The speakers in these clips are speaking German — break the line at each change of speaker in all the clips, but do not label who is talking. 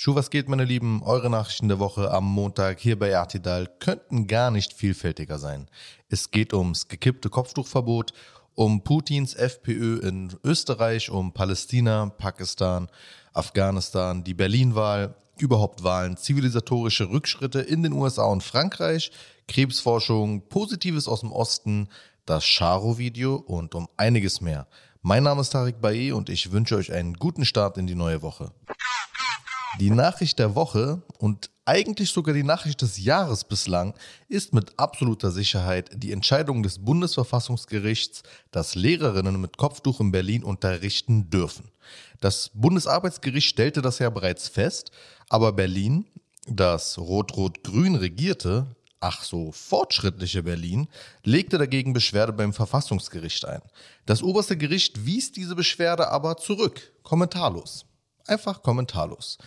Schuh, was geht, meine Lieben? Eure Nachrichten der Woche am Montag hier bei Artidal könnten gar nicht vielfältiger sein. Es geht ums gekippte Kopftuchverbot, um Putins FPÖ in Österreich, um Palästina, Pakistan, Afghanistan, die Berlin-Wahl, überhaupt Wahlen, zivilisatorische Rückschritte in den USA und Frankreich, Krebsforschung, Positives aus dem Osten, das Charo-Video und um einiges mehr. Mein Name ist Tarek Baye und ich wünsche euch einen guten Start in die neue Woche. Die Nachricht der Woche und eigentlich sogar die Nachricht des Jahres bislang ist mit absoluter Sicherheit die Entscheidung des Bundesverfassungsgerichts, dass Lehrerinnen mit Kopftuch in Berlin unterrichten dürfen. Das Bundesarbeitsgericht stellte das ja bereits fest, aber Berlin, das rot-rot-grün regierte, ach so fortschrittliche Berlin, legte dagegen Beschwerde beim Verfassungsgericht ein. Das oberste Gericht wies diese Beschwerde aber zurück, kommentarlos. Einfach kommentarlos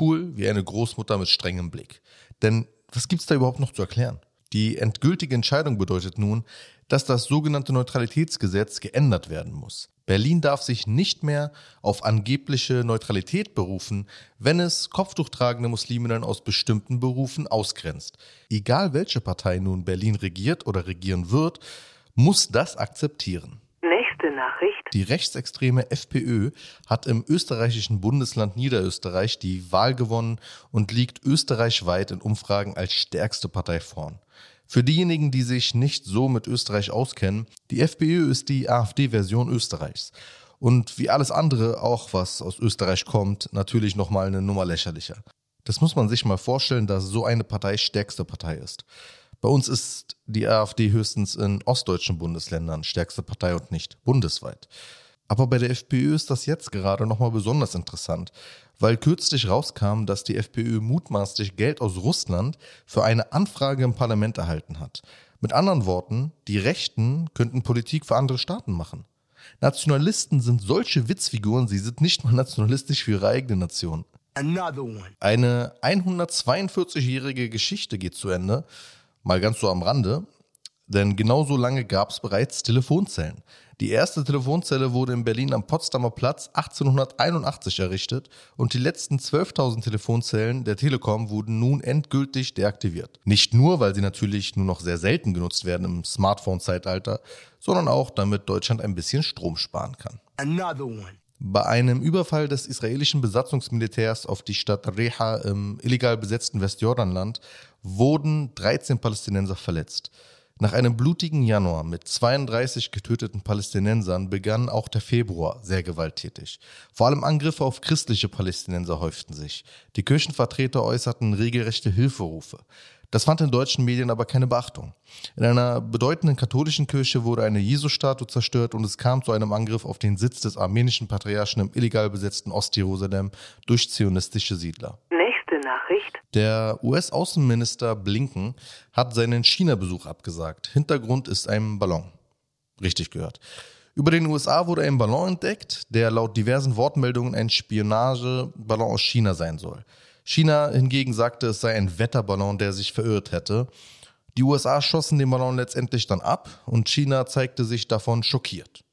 cool wie eine Großmutter mit strengem Blick. Denn was gibt's da überhaupt noch zu erklären? Die endgültige Entscheidung bedeutet nun, dass das sogenannte Neutralitätsgesetz geändert werden muss. Berlin darf sich nicht mehr auf angebliche Neutralität berufen, wenn es kopftuchtragende Musliminnen aus bestimmten Berufen ausgrenzt. Egal welche Partei nun Berlin regiert oder regieren wird, muss das akzeptieren.
Nachricht.
Die rechtsextreme FPÖ hat im österreichischen Bundesland Niederösterreich die Wahl gewonnen und liegt österreichweit in Umfragen als stärkste Partei vorn. Für diejenigen, die sich nicht so mit Österreich auskennen, die FPÖ ist die AfD-Version Österreichs. Und wie alles andere, auch was aus Österreich kommt, natürlich nochmal eine Nummer lächerlicher. Das muss man sich mal vorstellen, dass so eine Partei stärkste Partei ist. Bei uns ist die AfD höchstens in ostdeutschen Bundesländern stärkste Partei und nicht bundesweit. Aber bei der FPÖ ist das jetzt gerade nochmal besonders interessant, weil kürzlich rauskam, dass die FPÖ mutmaßlich Geld aus Russland für eine Anfrage im Parlament erhalten hat. Mit anderen Worten, die Rechten könnten Politik für andere Staaten machen. Nationalisten sind solche Witzfiguren, sie sind nicht mal nationalistisch für ihre eigene Nation. Eine 142-jährige Geschichte geht zu Ende. Mal ganz so am Rande, denn genauso lange gab es bereits Telefonzellen. Die erste Telefonzelle wurde in Berlin am Potsdamer Platz 1881 errichtet und die letzten 12.000 Telefonzellen der Telekom wurden nun endgültig deaktiviert. Nicht nur, weil sie natürlich nur noch sehr selten genutzt werden im Smartphone-Zeitalter, sondern auch, damit Deutschland ein bisschen Strom sparen kann. Bei einem Überfall des israelischen Besatzungsmilitärs auf die Stadt Reha im illegal besetzten Westjordanland wurden 13 Palästinenser verletzt. Nach einem blutigen Januar mit 32 getöteten Palästinensern begann auch der Februar sehr gewalttätig. Vor allem Angriffe auf christliche Palästinenser häuften sich. Die Kirchenvertreter äußerten regelrechte Hilferufe. Das fand in deutschen Medien aber keine Beachtung. In einer bedeutenden katholischen Kirche wurde eine Jesusstatue zerstört und es kam zu einem Angriff auf den Sitz des armenischen Patriarchen im illegal besetzten Ostjerusalem durch zionistische Siedler.
Nächste Nachricht.
Der US-Außenminister Blinken hat seinen China-Besuch abgesagt. Hintergrund ist ein Ballon. Richtig gehört. Über den USA wurde ein Ballon entdeckt, der laut diversen Wortmeldungen ein Spionageballon aus China sein soll. China hingegen sagte, es sei ein Wetterballon, der sich verirrt hätte. Die USA schossen den Ballon letztendlich dann ab und China zeigte sich davon schockiert.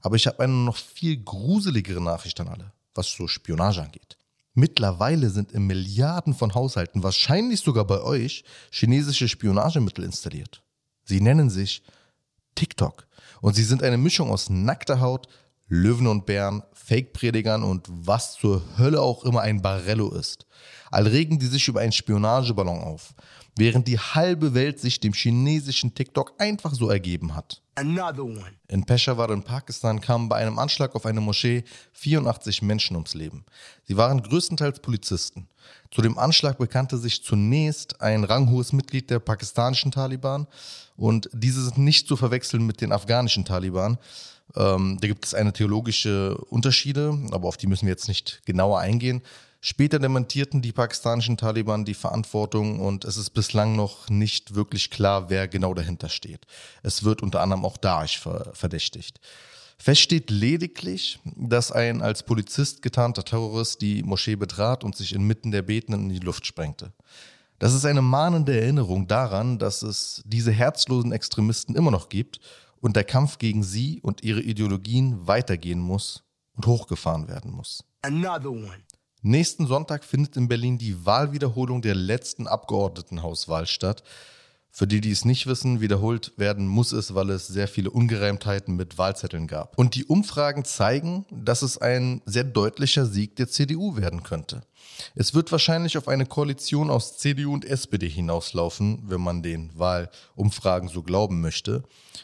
Aber ich habe eine noch viel gruseligere Nachricht an alle, was so Spionage angeht. Mittlerweile sind in Milliarden von Haushalten, wahrscheinlich sogar bei euch, chinesische Spionagemittel installiert. Sie nennen sich TikTok und sie sind eine Mischung aus nackter Haut, Löwen und Bären, Fake-Predigern und was zur Hölle auch immer ein Barello ist. All regen die sich über einen Spionageballon auf, während die halbe Welt sich dem chinesischen TikTok einfach so ergeben hat. In Peshawar in Pakistan kamen bei einem Anschlag auf eine Moschee 84 Menschen ums Leben. Sie waren größtenteils Polizisten. Zu dem Anschlag bekannte sich zunächst ein ranghohes Mitglied der pakistanischen Taliban und diese sind nicht zu verwechseln mit den afghanischen Taliban. Ähm, da gibt es eine theologische Unterschiede, aber auf die müssen wir jetzt nicht genauer eingehen. Später dementierten die pakistanischen Taliban die Verantwortung und es ist bislang noch nicht wirklich klar, wer genau dahinter steht. Es wird unter anderem auch Daesh verdächtigt. Fest steht lediglich, dass ein als Polizist getarnter Terrorist die Moschee betrat und sich inmitten der Betenden in die Luft sprengte. Das ist eine mahnende Erinnerung daran, dass es diese herzlosen Extremisten immer noch gibt und der Kampf gegen sie und ihre Ideologien weitergehen muss und hochgefahren werden muss. Nächsten Sonntag findet in Berlin die Wahlwiederholung der letzten Abgeordnetenhauswahl statt. Für die, die es nicht wissen, wiederholt werden muss es, weil es sehr viele Ungereimtheiten mit Wahlzetteln gab. Und die Umfragen zeigen, dass es ein sehr deutlicher Sieg der CDU werden könnte. Es wird wahrscheinlich auf eine Koalition aus CDU und SPD hinauslaufen, wenn man den Wahlumfragen so glauben möchte.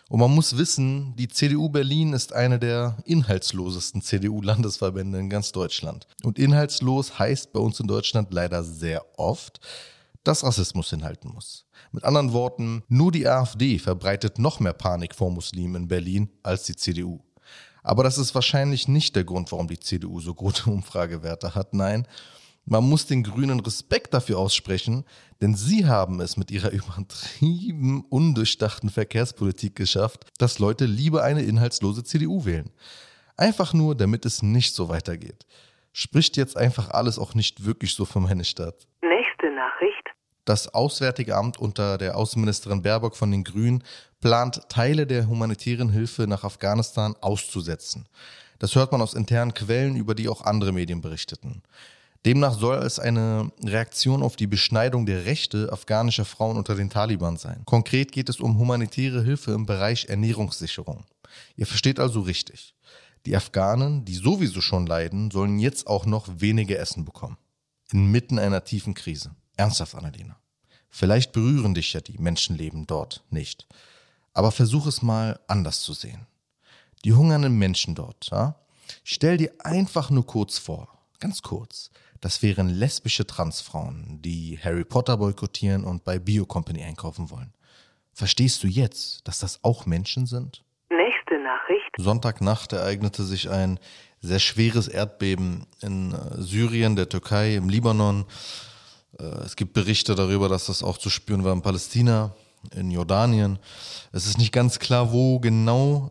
Und man muss wissen, die CDU Berlin ist eine der inhaltslosesten CDU-Landesverbände in ganz Deutschland. Und inhaltslos heißt bei uns in Deutschland leider sehr oft, dass Rassismus hinhalten muss. Mit anderen Worten, nur die AfD verbreitet noch mehr Panik vor Muslimen in Berlin als die CDU. Aber das ist wahrscheinlich nicht der Grund, warum die CDU so gute Umfragewerte hat. Nein, man muss den Grünen Respekt dafür aussprechen, denn sie haben es mit ihrer übertrieben undurchdachten Verkehrspolitik geschafft, dass Leute lieber eine inhaltslose CDU wählen. Einfach nur, damit es nicht so weitergeht. Spricht jetzt einfach alles auch nicht wirklich so für meine Stadt.
Nächste Nachricht.
Das Auswärtige Amt unter der Außenministerin Baerbock von den Grünen plant, Teile der humanitären Hilfe nach Afghanistan auszusetzen. Das hört man aus internen Quellen, über die auch andere Medien berichteten. Demnach soll es eine Reaktion auf die Beschneidung der Rechte afghanischer Frauen unter den Taliban sein. Konkret geht es um humanitäre Hilfe im Bereich Ernährungssicherung. Ihr versteht also richtig. Die Afghanen, die sowieso schon leiden, sollen jetzt auch noch weniger Essen bekommen. Inmitten einer tiefen Krise. Ernsthaft, Annalena. Vielleicht berühren dich ja die Menschenleben dort nicht. Aber versuch es mal anders zu sehen. Die hungernden Menschen dort, ja? Stell dir einfach nur kurz vor, ganz kurz, das wären lesbische Transfrauen, die Harry Potter boykottieren und bei Bio Company einkaufen wollen. Verstehst du jetzt, dass das auch Menschen sind?
Nächste Nachricht.
Sonntagnacht ereignete sich ein sehr schweres Erdbeben in äh, Syrien, der Türkei, im Libanon. Äh, es gibt Berichte darüber, dass das auch zu spüren war in Palästina, in Jordanien. Es ist nicht ganz klar, wo genau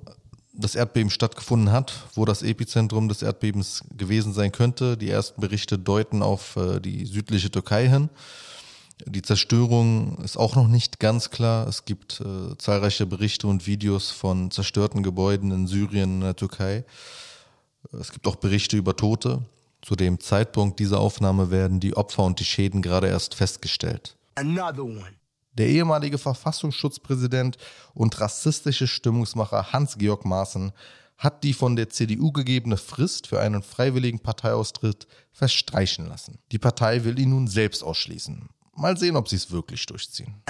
das Erdbeben stattgefunden hat, wo das Epizentrum des Erdbebens gewesen sein könnte. Die ersten Berichte deuten auf äh, die südliche Türkei hin. Die Zerstörung ist auch noch nicht ganz klar. Es gibt äh, zahlreiche Berichte und Videos von zerstörten Gebäuden in Syrien und der Türkei. Es gibt auch Berichte über Tote. Zu dem Zeitpunkt dieser Aufnahme werden die Opfer und die Schäden gerade erst festgestellt. Der ehemalige Verfassungsschutzpräsident und rassistische Stimmungsmacher Hans-Georg Maaßen hat die von der CDU gegebene Frist für einen freiwilligen Parteiaustritt verstreichen lassen. Die Partei will ihn nun selbst ausschließen. Mal sehen, ob sie es wirklich durchziehen.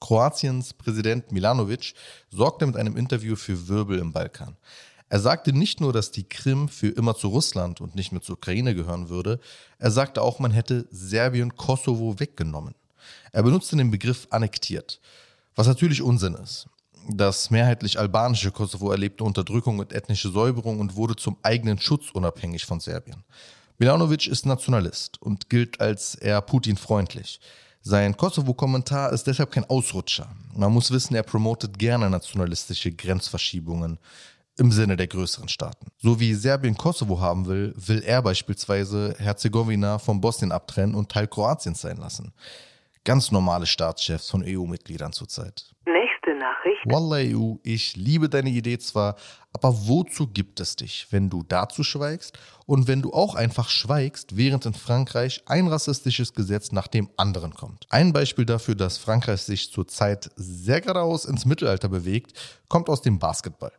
Kroatiens Präsident Milanovic sorgte mit einem Interview für Wirbel im Balkan. Er sagte nicht nur, dass die Krim für immer zu Russland und nicht mehr zur Ukraine gehören würde, er sagte auch, man hätte Serbien Kosovo weggenommen. Er benutzte den Begriff annektiert, was natürlich Unsinn ist. Das mehrheitlich albanische Kosovo erlebte Unterdrückung und ethnische Säuberung und wurde zum eigenen Schutz unabhängig von Serbien. Milanovic ist Nationalist und gilt als eher Putin-freundlich. Sein Kosovo-Kommentar ist deshalb kein Ausrutscher. Man muss wissen, er promotet gerne nationalistische Grenzverschiebungen im Sinne der größeren Staaten. So wie Serbien Kosovo haben will, will er beispielsweise Herzegowina von Bosnien abtrennen und Teil Kroatiens sein lassen. Ganz normale Staatschefs von EU-Mitgliedern zurzeit.
Nächste Nachricht.
Wallah EU, ich liebe deine Idee zwar, aber wozu gibt es dich, wenn du dazu schweigst und wenn du auch einfach schweigst, während in Frankreich ein rassistisches Gesetz nach dem anderen kommt? Ein Beispiel dafür, dass Frankreich sich zurzeit sehr geradeaus ins Mittelalter bewegt, kommt aus dem Basketball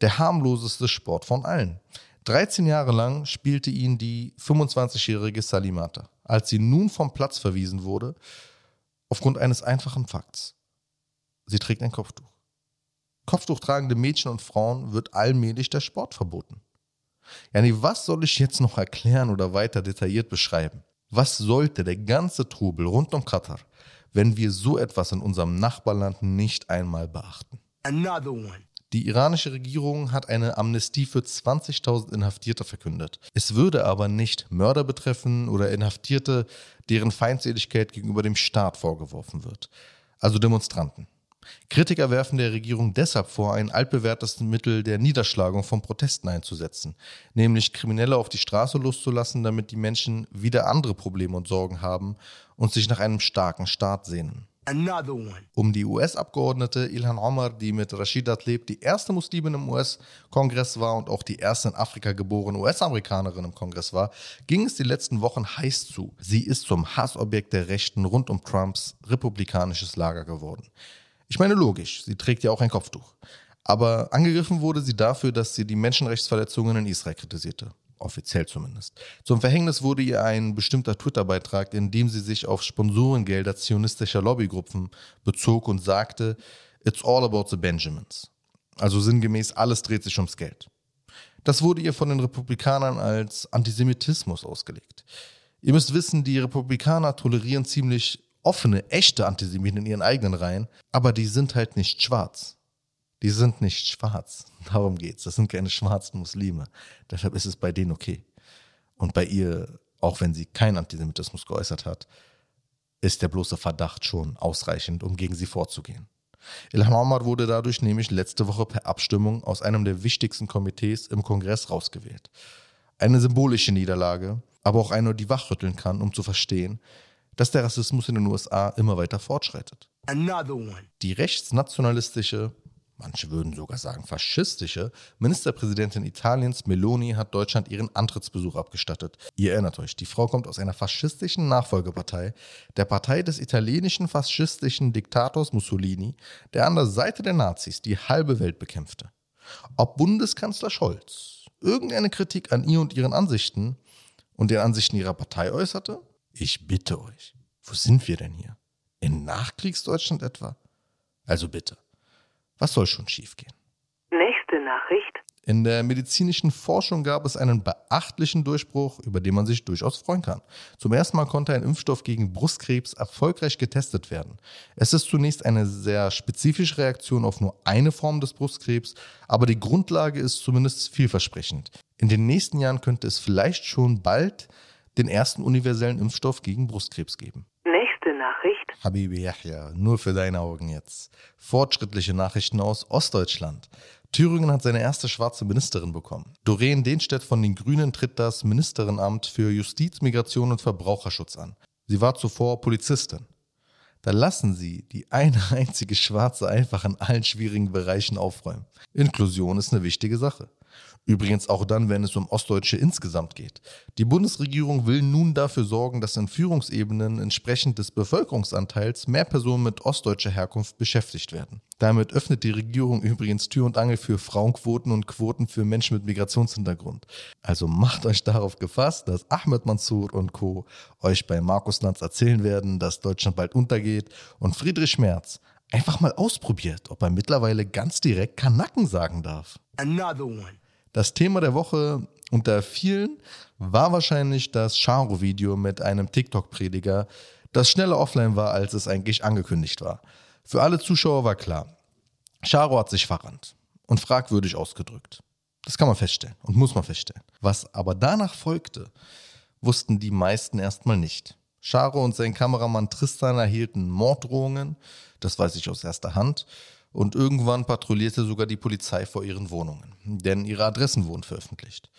der harmloseste Sport von allen. 13 Jahre lang spielte ihn die 25-jährige Salimata. Als sie nun vom Platz verwiesen wurde, aufgrund eines einfachen Fakts. Sie trägt ein Kopftuch. Kopftuchtragende Mädchen und Frauen wird allmählich der Sport verboten. Jani, was soll ich jetzt noch erklären oder weiter detailliert beschreiben? Was sollte der ganze Trubel rund um Katar, wenn wir so etwas in unserem Nachbarland nicht einmal beachten? Another one. Die iranische Regierung hat eine Amnestie für 20.000 Inhaftierte verkündet. Es würde aber nicht Mörder betreffen oder Inhaftierte, deren Feindseligkeit gegenüber dem Staat vorgeworfen wird. Also Demonstranten. Kritiker werfen der Regierung deshalb vor, ein altbewährtes Mittel der Niederschlagung von Protesten einzusetzen, nämlich Kriminelle auf die Straße loszulassen, damit die Menschen wieder andere Probleme und Sorgen haben und sich nach einem starken Staat sehnen. Um die US-Abgeordnete Ilhan Omar, die mit Rashida Tlaib die erste Muslimin im US-Kongress war und auch die erste in Afrika geborene US-Amerikanerin im Kongress war, ging es die letzten Wochen heiß zu. Sie ist zum Hassobjekt der Rechten rund um Trumps republikanisches Lager geworden. Ich meine, logisch, sie trägt ja auch ein Kopftuch. Aber angegriffen wurde sie dafür, dass sie die Menschenrechtsverletzungen in Israel kritisierte. Offiziell zumindest. Zum Verhängnis wurde ihr ein bestimmter Twitter-Beitrag, in dem sie sich auf Sponsorengelder zionistischer Lobbygruppen bezog und sagte, It's all about the Benjamins. Also sinngemäß, alles dreht sich ums Geld. Das wurde ihr von den Republikanern als Antisemitismus ausgelegt. Ihr müsst wissen, die Republikaner tolerieren ziemlich offene, echte Antisemiten in ihren eigenen Reihen, aber die sind halt nicht schwarz. Die sind nicht schwarz. Darum geht's. Das sind keine schwarzen Muslime. Deshalb ist es bei denen okay. Und bei ihr, auch wenn sie keinen Antisemitismus geäußert hat, ist der bloße Verdacht schon ausreichend, um gegen sie vorzugehen. Ilhan Omar wurde dadurch nämlich letzte Woche per Abstimmung aus einem der wichtigsten Komitees im Kongress rausgewählt. Eine symbolische Niederlage, aber auch eine, die wachrütteln kann, um zu verstehen, dass der Rassismus in den USA immer weiter fortschreitet.
Another one.
Die rechtsnationalistische, manche würden sogar sagen faschistische, Ministerpräsidentin Italiens Meloni hat Deutschland ihren Antrittsbesuch abgestattet. Ihr erinnert euch, die Frau kommt aus einer faschistischen Nachfolgepartei, der Partei des italienischen faschistischen Diktators Mussolini, der an der Seite der Nazis die halbe Welt bekämpfte. Ob Bundeskanzler Scholz irgendeine Kritik an ihr und ihren Ansichten und den Ansichten ihrer Partei äußerte? Ich bitte euch, wo sind wir denn hier? In Nachkriegsdeutschland etwa? Also bitte. Was soll schon schiefgehen?
Nächste Nachricht.
In der medizinischen Forschung gab es einen beachtlichen Durchbruch, über den man sich durchaus freuen kann. Zum ersten Mal konnte ein Impfstoff gegen Brustkrebs erfolgreich getestet werden. Es ist zunächst eine sehr spezifische Reaktion auf nur eine Form des Brustkrebs, aber die Grundlage ist zumindest vielversprechend. In den nächsten Jahren könnte es vielleicht schon bald den ersten universellen Impfstoff gegen Brustkrebs geben.
Nächste Nachricht.
Habibi Yahya, nur für deine Augen jetzt. Fortschrittliche Nachrichten aus Ostdeutschland. Thüringen hat seine erste schwarze Ministerin bekommen. Doreen Dehnstedt von den Grünen tritt das Ministerinnenamt für Justiz, Migration und Verbraucherschutz an. Sie war zuvor Polizistin. Da lassen sie die eine einzige Schwarze einfach in allen schwierigen Bereichen aufräumen. Inklusion ist eine wichtige Sache. Übrigens auch dann, wenn es um Ostdeutsche insgesamt geht. Die Bundesregierung will nun dafür sorgen, dass in Führungsebenen entsprechend des Bevölkerungsanteils mehr Personen mit ostdeutscher Herkunft beschäftigt werden. Damit öffnet die Regierung übrigens Tür und Angel für Frauenquoten und Quoten für Menschen mit Migrationshintergrund. Also macht euch darauf gefasst, dass Ahmed Mansour und Co. euch bei Markus Lanz erzählen werden, dass Deutschland bald untergeht und Friedrich Merz einfach mal ausprobiert, ob er mittlerweile ganz direkt Kanacken sagen darf.
Another one.
Das Thema der Woche unter vielen war wahrscheinlich das Charo-Video mit einem TikTok-Prediger, das schneller offline war, als es eigentlich angekündigt war. Für alle Zuschauer war klar, Charo hat sich verrannt und fragwürdig ausgedrückt. Das kann man feststellen und muss man feststellen. Was aber danach folgte, wussten die meisten erstmal nicht. Charo und sein Kameramann Tristan erhielten Morddrohungen, das weiß ich aus erster Hand, und irgendwann patrouillierte sogar die Polizei vor ihren Wohnungen, denn ihre Adressen wurden veröffentlicht.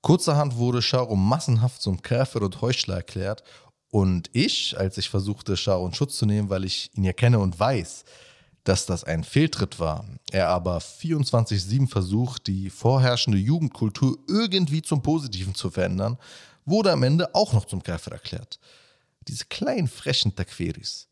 Kurzerhand wurde Charo massenhaft zum Käfer und Heuchler erklärt und ich, als ich versuchte, Charo in Schutz zu nehmen, weil ich ihn ja kenne und weiß, dass das ein Fehltritt war, er aber 24-7 versucht, die vorherrschende Jugendkultur irgendwie zum Positiven zu verändern, wurde am Ende auch noch zum Käfer erklärt. Diese kleinen frechen Takferis.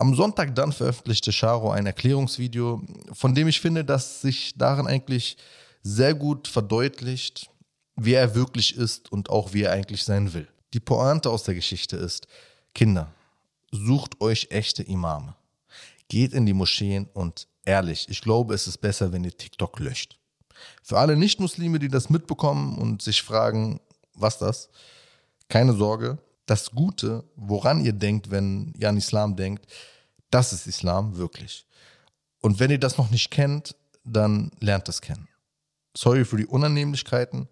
Am Sonntag dann veröffentlichte Charo ein Erklärungsvideo, von dem ich finde, dass sich darin eigentlich sehr gut verdeutlicht, wer er wirklich ist und auch wie er eigentlich sein will. Die Pointe aus der Geschichte ist, Kinder, sucht euch echte Imame. Geht in die Moscheen und ehrlich, ich glaube, es ist besser, wenn ihr TikTok löscht. Für alle Nicht-Muslime, die das mitbekommen und sich fragen, was das? Keine Sorge, das Gute, woran ihr denkt, wenn ihr an Islam denkt, das ist Islam wirklich. Und wenn ihr das noch nicht kennt, dann lernt es kennen. Sorry für die Unannehmlichkeiten.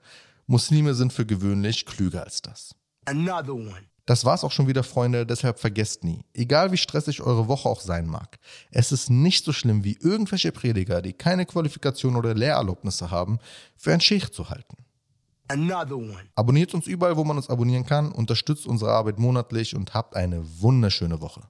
Muslime sind für gewöhnlich klüger als das.
Another one.
Das war's auch schon wieder, Freunde, deshalb vergesst nie, egal wie stressig eure Woche auch sein mag, es ist nicht so schlimm wie irgendwelche Prediger, die keine Qualifikation oder Lehrerlaubnisse haben, für ein Sheikh zu halten. Abonniert uns überall, wo man uns abonnieren kann, unterstützt unsere Arbeit monatlich und habt eine wunderschöne Woche.